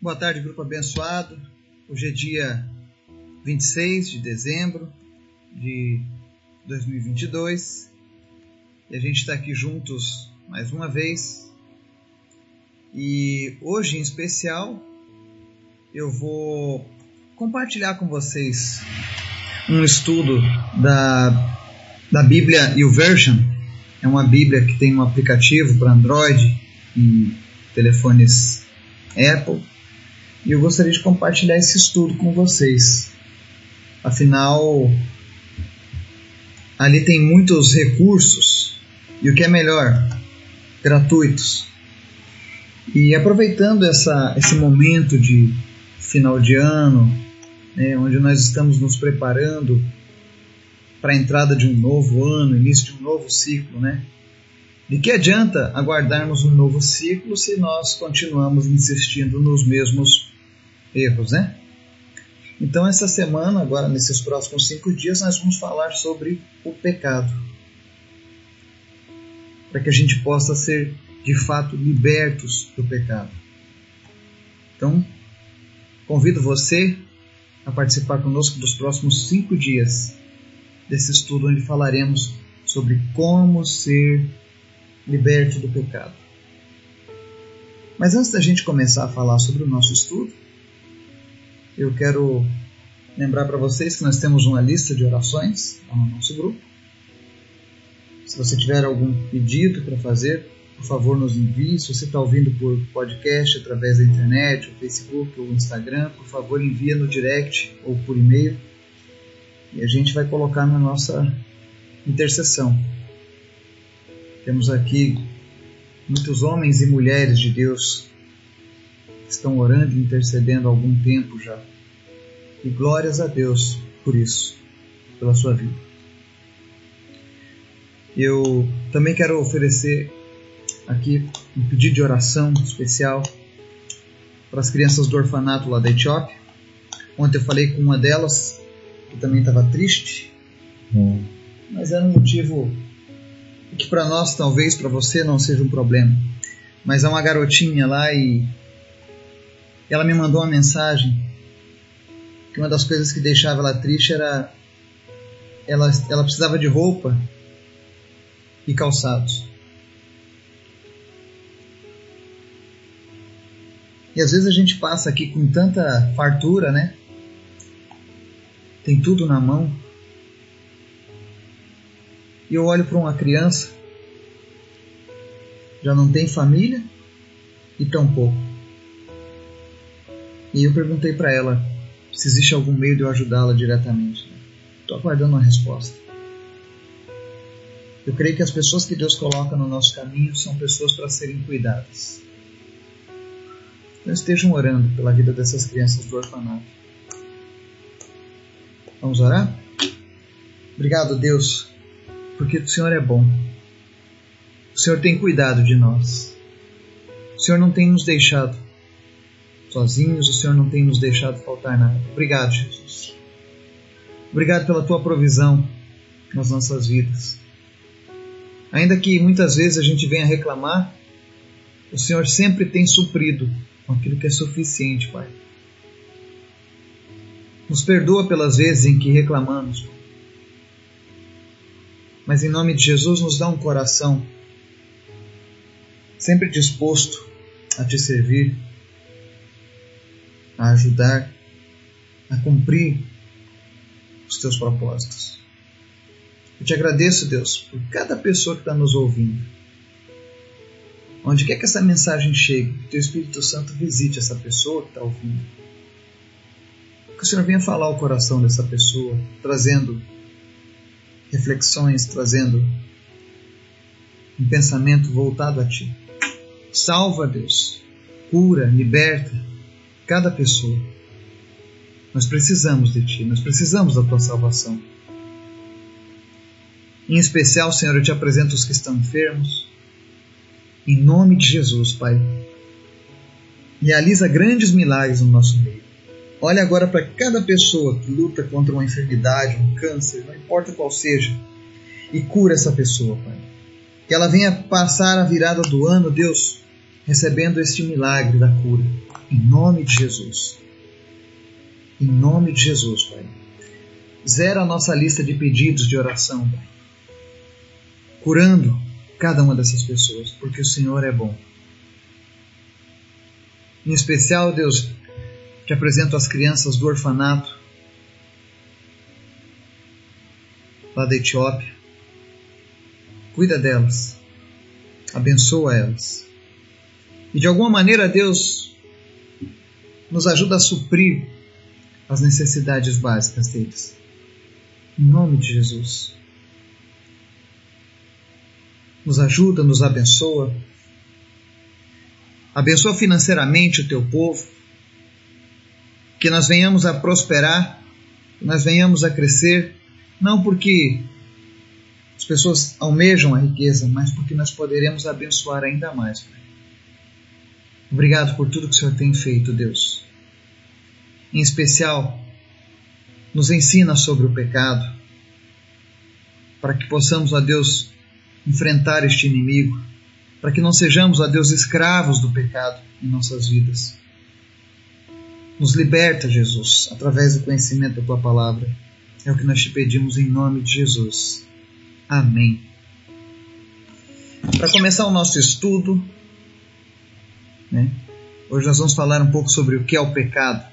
Boa tarde, grupo abençoado. Hoje é dia 26 de dezembro de 2022 e a gente está aqui juntos mais uma vez. E hoje, em especial, eu vou compartilhar com vocês um estudo da, da Bíblia YouVersion. É uma Bíblia que tem um aplicativo para Android e telefones Apple. E eu gostaria de compartilhar esse estudo com vocês. Afinal, ali tem muitos recursos e o que é melhor, gratuitos. E aproveitando essa, esse momento de final de ano, né, onde nós estamos nos preparando para a entrada de um novo ano, início de um novo ciclo, né? De que adianta aguardarmos um novo ciclo se nós continuamos insistindo nos mesmos erros, né? Então, essa semana, agora nesses próximos cinco dias, nós vamos falar sobre o pecado. Para que a gente possa ser de fato libertos do pecado. Então, convido você a participar conosco dos próximos cinco dias desse estudo onde falaremos sobre como ser liberto do pecado. Mas antes da gente começar a falar sobre o nosso estudo, eu quero lembrar para vocês que nós temos uma lista de orações no nosso grupo. Se você tiver algum pedido para fazer, por favor, nos envie. Se você está ouvindo por podcast através da internet, Facebook ou Instagram, por favor, envia no direct ou por e-mail e a gente vai colocar na nossa intercessão. Temos aqui muitos homens e mulheres de Deus estão orando e intercedendo há algum tempo já. E glórias a Deus por isso, pela sua vida. Eu também quero oferecer aqui um pedido de oração especial para as crianças do orfanato lá da Etiópia. Ontem eu falei com uma delas, que também estava triste, hum. mas era um motivo que para nós, talvez para você, não seja um problema. Mas há uma garotinha lá e ela me mandou uma mensagem que uma das coisas que deixava ela triste era ela, ela precisava de roupa e calçados. E às vezes a gente passa aqui com tanta fartura, né? Tem tudo na mão. E eu olho para uma criança, já não tem família e tão pouco. E eu perguntei para ela se existe algum meio de eu ajudá-la diretamente. Estou aguardando uma resposta. Eu creio que as pessoas que Deus coloca no nosso caminho são pessoas para serem cuidadas. Então estejam orando pela vida dessas crianças do orfanato. Vamos orar? Obrigado, Deus, porque o Senhor é bom. O Senhor tem cuidado de nós. O Senhor não tem nos deixado sozinhos, o Senhor não tem nos deixado faltar nada. Obrigado, Jesus. Obrigado pela tua provisão nas nossas vidas. Ainda que muitas vezes a gente venha reclamar, o Senhor sempre tem suprido com aquilo que é suficiente, Pai. Nos perdoa pelas vezes em que reclamamos, mas em nome de Jesus nos dá um coração sempre disposto a te servir, a ajudar, a cumprir os teus propósitos. Eu te agradeço, Deus, por cada pessoa que está nos ouvindo Onde quer que essa mensagem chegue, que teu Espírito Santo visite essa pessoa que está ouvindo. Que o Senhor venha falar ao coração dessa pessoa, trazendo reflexões, trazendo um pensamento voltado a Ti. Salva, Deus. Cura, liberta cada pessoa. Nós precisamos de Ti, nós precisamos da Tua salvação. Em especial, Senhor, eu te apresento os que estão enfermos, em nome de Jesus, Pai. Realiza grandes milagres no nosso meio. Olha agora para cada pessoa que luta contra uma enfermidade, um câncer, não importa qual seja, e cura essa pessoa, Pai. Que ela venha passar a virada do ano, Deus, recebendo este milagre da cura. Em nome de Jesus. Em nome de Jesus, Pai. Zera a nossa lista de pedidos de oração, Pai. Curando cada uma dessas pessoas, porque o Senhor é bom. Em especial, Deus, te apresento as crianças do orfanato lá da Etiópia. Cuida delas, abençoa elas. E de alguma maneira, Deus nos ajuda a suprir as necessidades básicas deles. Em nome de Jesus. Nos ajuda, nos abençoa. Abençoa financeiramente o teu povo. Que nós venhamos a prosperar, que nós venhamos a crescer, não porque as pessoas almejam a riqueza, mas porque nós poderemos abençoar ainda mais. Pai. Obrigado por tudo que o Senhor tem feito, Deus. Em especial, nos ensina sobre o pecado, para que possamos, ó Deus, enfrentar este inimigo, para que não sejamos, ó Deus, escravos do pecado em nossas vidas. Nos liberta, Jesus, através do conhecimento da tua palavra. É o que nós te pedimos em nome de Jesus. Amém. Para começar o nosso estudo, né? Hoje nós vamos falar um pouco sobre o que é o pecado.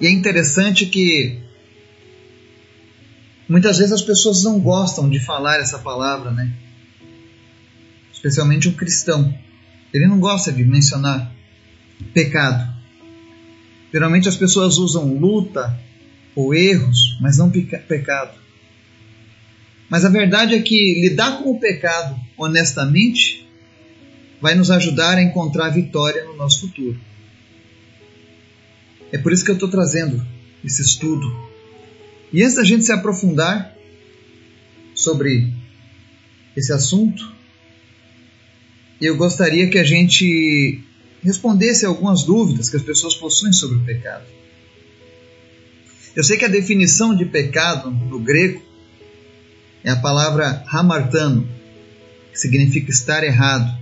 E é interessante que muitas vezes as pessoas não gostam de falar essa palavra, né? Especialmente o cristão. Ele não gosta de mencionar pecado. Geralmente as pessoas usam luta ou erros, mas não pecado. Mas a verdade é que lidar com o pecado honestamente vai nos ajudar a encontrar vitória no nosso futuro. É por isso que eu estou trazendo esse estudo. E antes da gente se aprofundar sobre esse assunto, eu gostaria que a gente respondesse algumas dúvidas que as pessoas possuem sobre o pecado. Eu sei que a definição de pecado no grego é a palavra hamartano, que significa estar errado.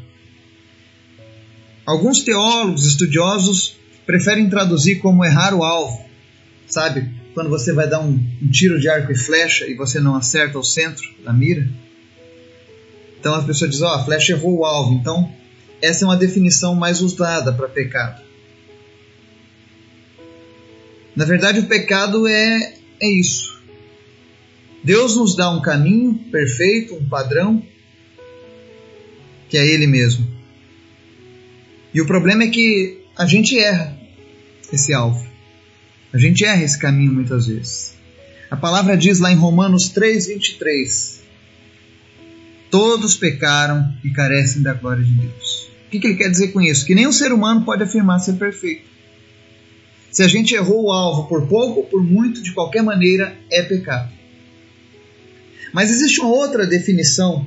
Alguns teólogos estudiosos preferem traduzir como errar o alvo. Sabe, quando você vai dar um, um tiro de arco e flecha e você não acerta o centro da mira? Então as pessoas dizem, ó, oh, a flecha errou o alvo. Então, essa é uma definição mais usada para pecado. Na verdade, o pecado é, é isso. Deus nos dá um caminho perfeito, um padrão, que é Ele mesmo. E o problema é que a gente erra esse alvo. A gente erra esse caminho muitas vezes. A palavra diz lá em Romanos 3:23: Todos pecaram e carecem da glória de Deus. O que, que ele quer dizer com isso? Que nenhum ser humano pode afirmar ser perfeito. Se a gente errou o alvo por pouco ou por muito, de qualquer maneira, é pecado. Mas existe uma outra definição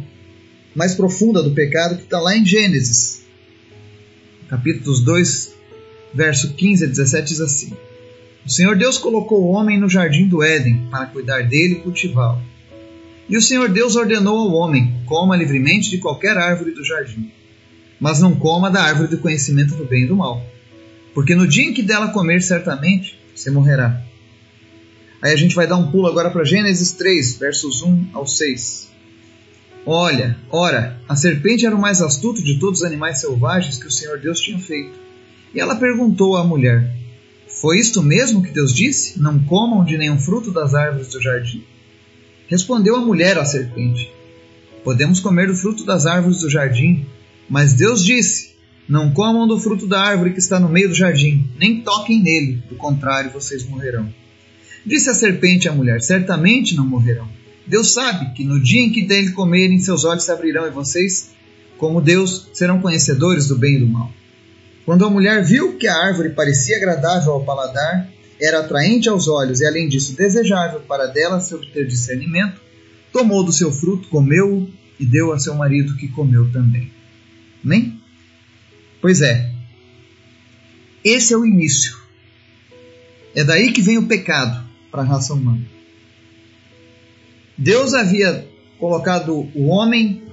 mais profunda do pecado que está lá em Gênesis, capítulos 2, verso 15 a 17 diz assim: O Senhor Deus colocou o homem no jardim do Éden para cuidar dele e cultivá-lo. E o Senhor Deus ordenou ao homem: coma livremente de qualquer árvore do jardim, mas não coma da árvore do conhecimento do bem e do mal, porque no dia em que dela comer, certamente você morrerá. Aí a gente vai dar um pulo agora para Gênesis 3, versos 1 ao 6. Olha, ora, a serpente era o mais astuto de todos os animais selvagens que o Senhor Deus tinha feito. E ela perguntou à mulher: Foi isto mesmo que Deus disse? Não comam de nenhum fruto das árvores do jardim? Respondeu a mulher à serpente: Podemos comer do fruto das árvores do jardim, mas Deus disse: Não comam do fruto da árvore que está no meio do jardim, nem toquem nele, do contrário vocês morrerão. Disse a serpente à mulher: Certamente não morrerão. Deus sabe que no dia em que dele comerem, seus olhos se abrirão e vocês, como Deus, serão conhecedores do bem e do mal. Quando a mulher viu que a árvore parecia agradável ao paladar, era atraente aos olhos e, além disso, desejável para dela se obter discernimento, tomou do seu fruto, comeu-o e deu a seu marido, que comeu também. Amém? Pois é, esse é o início. É daí que vem o pecado para a raça humana. Deus havia colocado o homem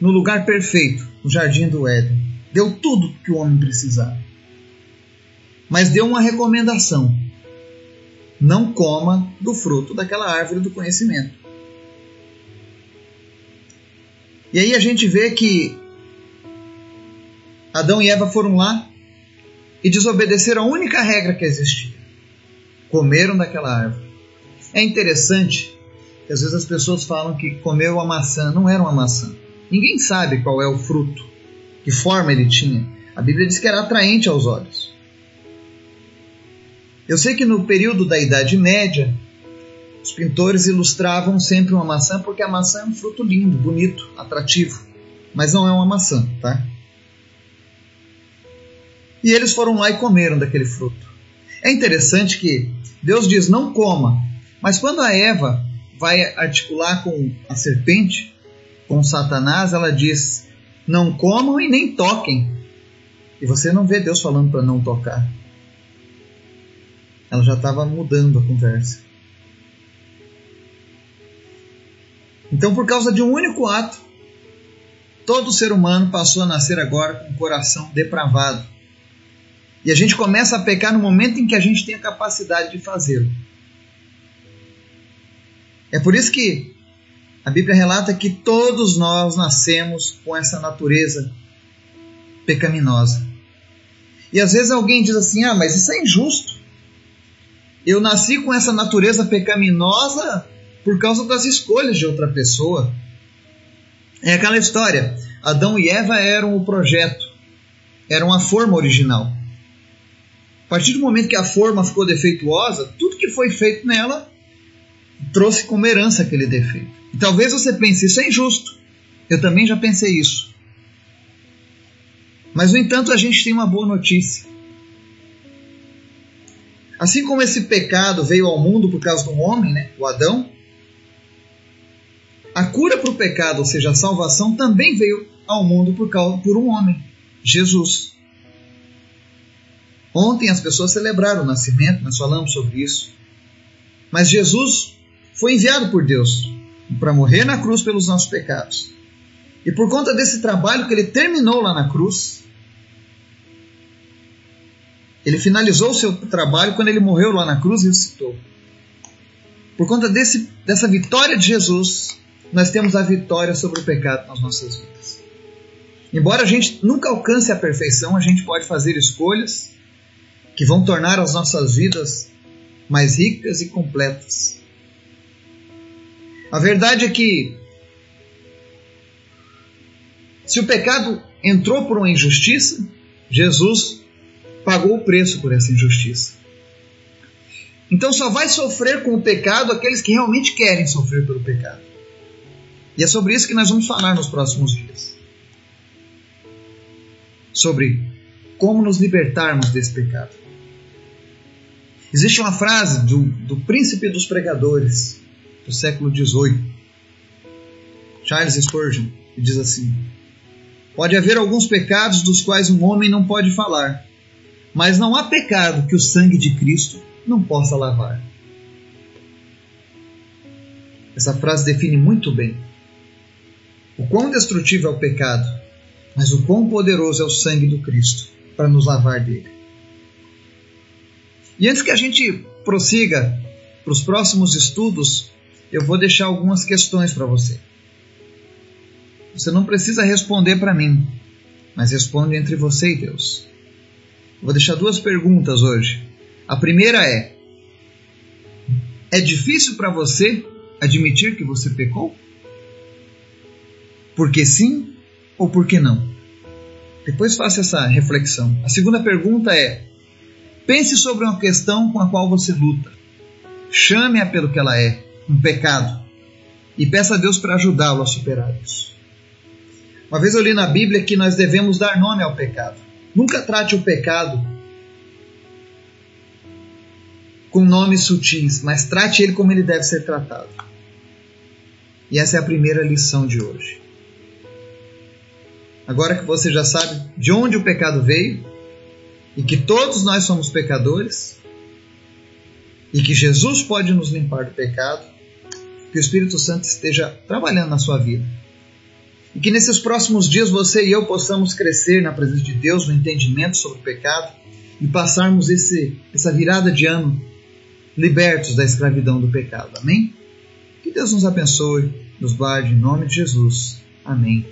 no lugar perfeito, no jardim do Éden. Deu tudo que o homem precisava. mas deu uma recomendação: não coma do fruto daquela árvore do conhecimento. E aí a gente vê que Adão e Eva foram lá e desobedeceram a única regra que existia. Comeram daquela árvore. É interessante que às vezes as pessoas falam que comeu a maçã, não era uma maçã. Ninguém sabe qual é o fruto, que forma ele tinha. A Bíblia diz que era atraente aos olhos. Eu sei que no período da Idade Média, os pintores ilustravam sempre uma maçã porque a maçã é um fruto lindo, bonito, atrativo. Mas não é uma maçã, tá? E eles foram lá e comeram daquele fruto. É interessante que Deus diz: não coma. Mas quando a Eva vai articular com a serpente, com Satanás, ela diz: não comam e nem toquem. E você não vê Deus falando para não tocar. Ela já estava mudando a conversa. Então, por causa de um único ato, todo ser humano passou a nascer agora com o coração depravado. E a gente começa a pecar no momento em que a gente tem a capacidade de fazê-lo. É por isso que a Bíblia relata que todos nós nascemos com essa natureza pecaminosa. E às vezes alguém diz assim: ah, mas isso é injusto. Eu nasci com essa natureza pecaminosa por causa das escolhas de outra pessoa. É aquela história: Adão e Eva eram o projeto, eram a forma original. A partir do momento que a forma ficou defeituosa, tudo que foi feito nela trouxe como herança aquele defeito. E talvez você pense, isso é injusto. Eu também já pensei isso. Mas, no entanto, a gente tem uma boa notícia. Assim como esse pecado veio ao mundo por causa do homem, né, o Adão, a cura para o pecado, ou seja, a salvação, também veio ao mundo por, causa, por um homem, Jesus. Ontem as pessoas celebraram o nascimento, nós falamos sobre isso. Mas Jesus foi enviado por Deus para morrer na cruz pelos nossos pecados. E por conta desse trabalho que ele terminou lá na cruz, ele finalizou o seu trabalho quando ele morreu lá na cruz e ressuscitou. Por conta desse, dessa vitória de Jesus, nós temos a vitória sobre o pecado nas nossas vidas. Embora a gente nunca alcance a perfeição, a gente pode fazer escolhas que vão tornar as nossas vidas mais ricas e completas. A verdade é que se o pecado entrou por uma injustiça, Jesus pagou o preço por essa injustiça. Então só vai sofrer com o pecado aqueles que realmente querem sofrer pelo pecado. E é sobre isso que nós vamos falar nos próximos dias. Sobre como nos libertarmos desse pecado. Existe uma frase do, do príncipe dos pregadores do século XVIII, Charles Spurgeon, que diz assim: Pode haver alguns pecados dos quais um homem não pode falar, mas não há pecado que o sangue de Cristo não possa lavar. Essa frase define muito bem o quão destrutivo é o pecado, mas o quão poderoso é o sangue do Cristo para nos lavar dele. E antes que a gente prossiga para os próximos estudos, eu vou deixar algumas questões para você. Você não precisa responder para mim, mas responde entre você e Deus. Eu vou deixar duas perguntas hoje. A primeira é: É difícil para você admitir que você pecou? Porque sim ou porque não? Depois faça essa reflexão. A segunda pergunta é: Pense sobre uma questão com a qual você luta. Chame-a pelo que ela é, um pecado, e peça a Deus para ajudá-lo a superar isso. Uma vez eu li na Bíblia que nós devemos dar nome ao pecado. Nunca trate o pecado com nomes sutis, mas trate ele como ele deve ser tratado. E essa é a primeira lição de hoje. Agora que você já sabe de onde o pecado veio, e que todos nós somos pecadores e que Jesus pode nos limpar do pecado, que o Espírito Santo esteja trabalhando na sua vida. E que nesses próximos dias você e eu possamos crescer na presença de Deus, no entendimento sobre o pecado e passarmos esse, essa virada de ano libertos da escravidão do pecado. Amém? Que Deus nos abençoe, nos guarde em nome de Jesus. Amém.